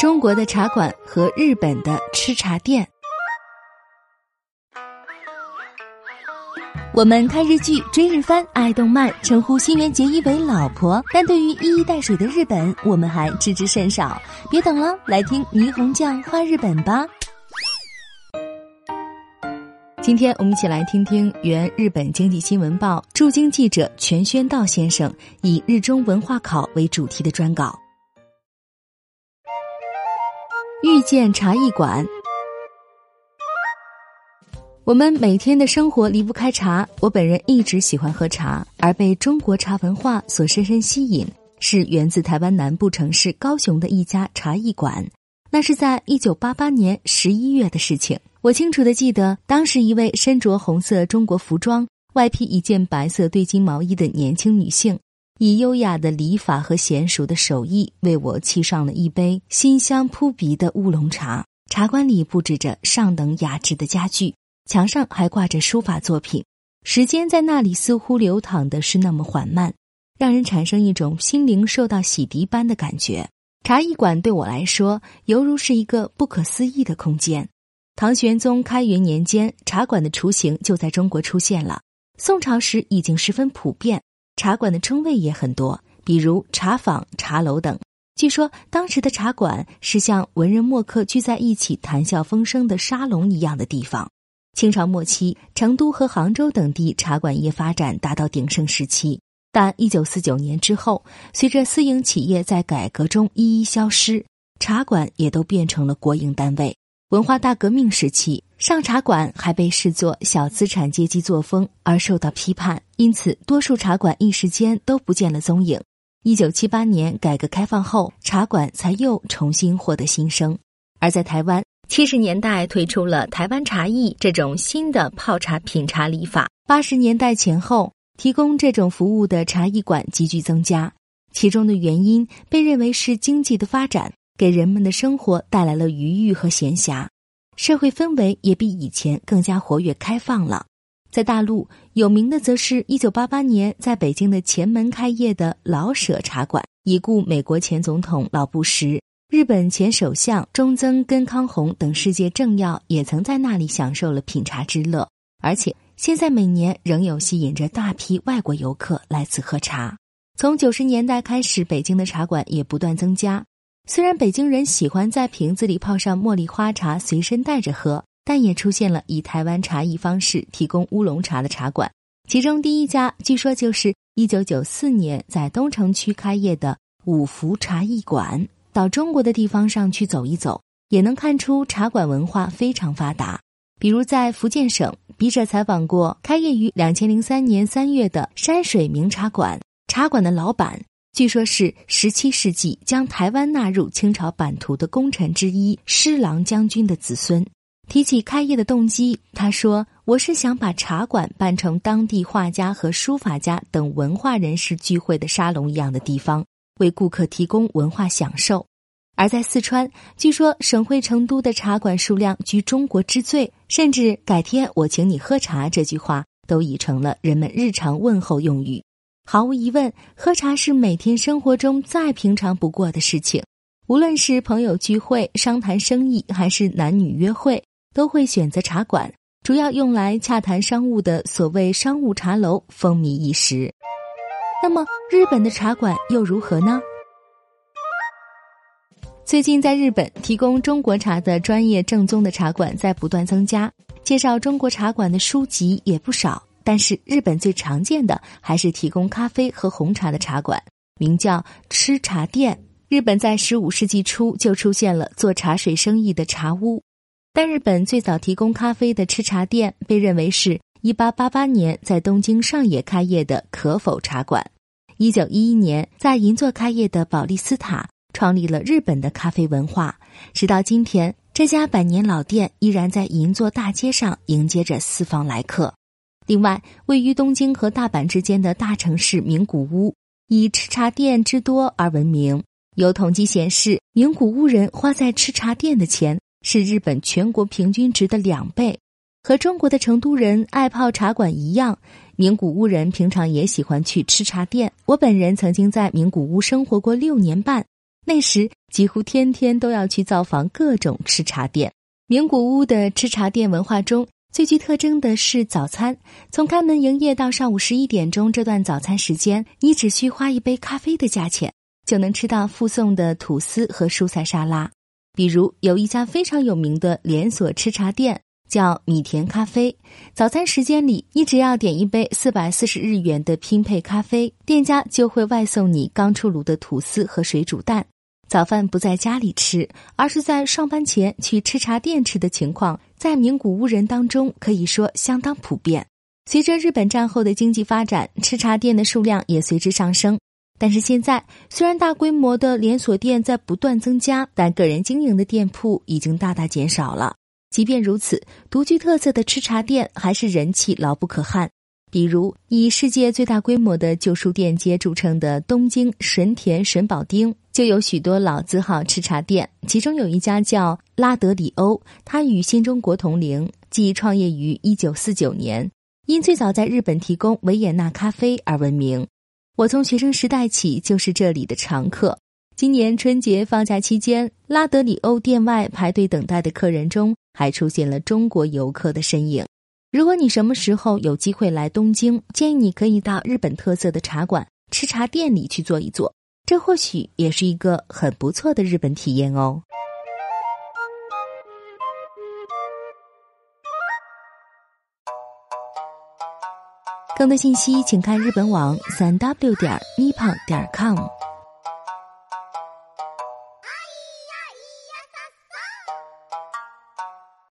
中国的茶馆和日本的吃茶店。我们看日剧、追日番、爱动漫，称呼新垣结衣为老婆，但对于一衣带水的日本，我们还知之甚少。别等了，来听霓虹酱画日本吧。今天我们一起来听听原日本经济新闻报驻京记者全宣道先生以日中文化考为主题的专稿。遇见茶艺馆。我们每天的生活离不开茶，我本人一直喜欢喝茶，而被中国茶文化所深深吸引，是源自台湾南部城市高雄的一家茶艺馆。那是在一九八八年十一月的事情，我清楚的记得，当时一位身着红色中国服装、外披一件白色对襟毛衣的年轻女性，以优雅的礼法和娴熟的手艺，为我沏上了一杯馨香扑鼻的乌龙茶。茶馆里布置着上等雅致的家具。墙上还挂着书法作品，时间在那里似乎流淌的是那么缓慢，让人产生一种心灵受到洗涤般的感觉。茶艺馆对我来说，犹如是一个不可思议的空间。唐玄宗开元年间，茶馆的雏形就在中国出现了。宋朝时已经十分普遍，茶馆的称谓也很多，比如茶坊、茶楼等。据说当时的茶馆是像文人墨客聚在一起谈笑风生的沙龙一样的地方。清朝末期，成都和杭州等地茶馆业发展达到鼎盛时期。但一九四九年之后，随着私营企业在改革中一一消失，茶馆也都变成了国营单位。文化大革命时期，上茶馆还被视作小资产阶级作风而受到批判，因此多数茶馆一时间都不见了踪影。一九七八年改革开放后，茶馆才又重新获得新生。而在台湾。七十年代推出了台湾茶艺这种新的泡茶品茶礼法。八十年代前后，提供这种服务的茶艺馆急剧增加，其中的原因被认为是经济的发展给人们的生活带来了余裕和闲暇，社会氛围也比以前更加活跃开放了。在大陆有名的，则是一九八八年在北京的前门开业的老舍茶馆，已故美国前总统老布什。日本前首相中曾根康弘等世界政要也曾在那里享受了品茶之乐，而且现在每年仍有吸引着大批外国游客来此喝茶。从九十年代开始，北京的茶馆也不断增加。虽然北京人喜欢在瓶子里泡上茉莉花茶随身带着喝，但也出现了以台湾茶艺方式提供乌龙茶的茶馆。其中第一家，据说就是一九九四年在东城区开业的五福茶艺馆。到中国的地方上去走一走，也能看出茶馆文化非常发达。比如在福建省，笔者采访过开业于两千零三年三月的山水名茶馆，茶馆的老板据说是十七世纪将台湾纳入清朝版图的功臣之一施琅将军的子孙。提起开业的动机，他说：“我是想把茶馆办成当地画家和书法家等文化人士聚会的沙龙一样的地方。”为顾客提供文化享受，而在四川，据说省会成都的茶馆数量居中国之最，甚至“改天我请你喝茶”这句话都已成了人们日常问候用语。毫无疑问，喝茶是每天生活中再平常不过的事情。无论是朋友聚会、商谈生意，还是男女约会，都会选择茶馆，主要用来洽谈商务的所谓商务茶楼风靡一时。那么，日本的茶馆又如何呢？最近，在日本提供中国茶的专业正宗的茶馆在不断增加，介绍中国茶馆的书籍也不少。但是，日本最常见的还是提供咖啡和红茶的茶馆，名叫吃茶店。日本在十五世纪初就出现了做茶水生意的茶屋，但日本最早提供咖啡的吃茶店被认为是。一八八八年，在东京上野开业的可否茶馆；一九一一年，在银座开业的宝利斯塔，创立了日本的咖啡文化。直到今天，这家百年老店依然在银座大街上迎接着四方来客。另外，位于东京和大阪之间的大城市名古屋，以吃茶店之多而闻名。有统计显示，名古屋人花在吃茶店的钱是日本全国平均值的两倍。和中国的成都人爱泡茶馆一样，名古屋人平常也喜欢去吃茶店。我本人曾经在名古屋生活过六年半，那时几乎天天都要去造访各种吃茶店。名古屋的吃茶店文化中最具特征的是早餐。从开门营业到上午十一点钟这段早餐时间，你只需花一杯咖啡的价钱，就能吃到附送的吐司和蔬菜沙拉。比如有一家非常有名的连锁吃茶店。叫米田咖啡。早餐时间里，你只要点一杯四百四十日元的拼配咖啡，店家就会外送你刚出炉的吐司和水煮蛋。早饭不在家里吃，而是在上班前去吃茶店吃的情况，在名古屋人当中可以说相当普遍。随着日本战后的经济发展，吃茶店的数量也随之上升。但是现在，虽然大规模的连锁店在不断增加，但个人经营的店铺已经大大减少了。即便如此，独具特色的吃茶店还是人气牢不可撼。比如以世界最大规模的旧书店街著称的东京神田神保町，就有许多老字号吃茶店。其中有一家叫拉德里欧，它与新中国同龄，即创业于一九四九年，因最早在日本提供维也纳咖啡而闻名。我从学生时代起就是这里的常客。今年春节放假期间，拉德里欧店外排队等待的客人中。还出现了中国游客的身影。如果你什么时候有机会来东京，建议你可以到日本特色的茶馆、吃茶店里去坐一坐，这或许也是一个很不错的日本体验哦。更多信息请看日本网三 w 点 nippon 点 com。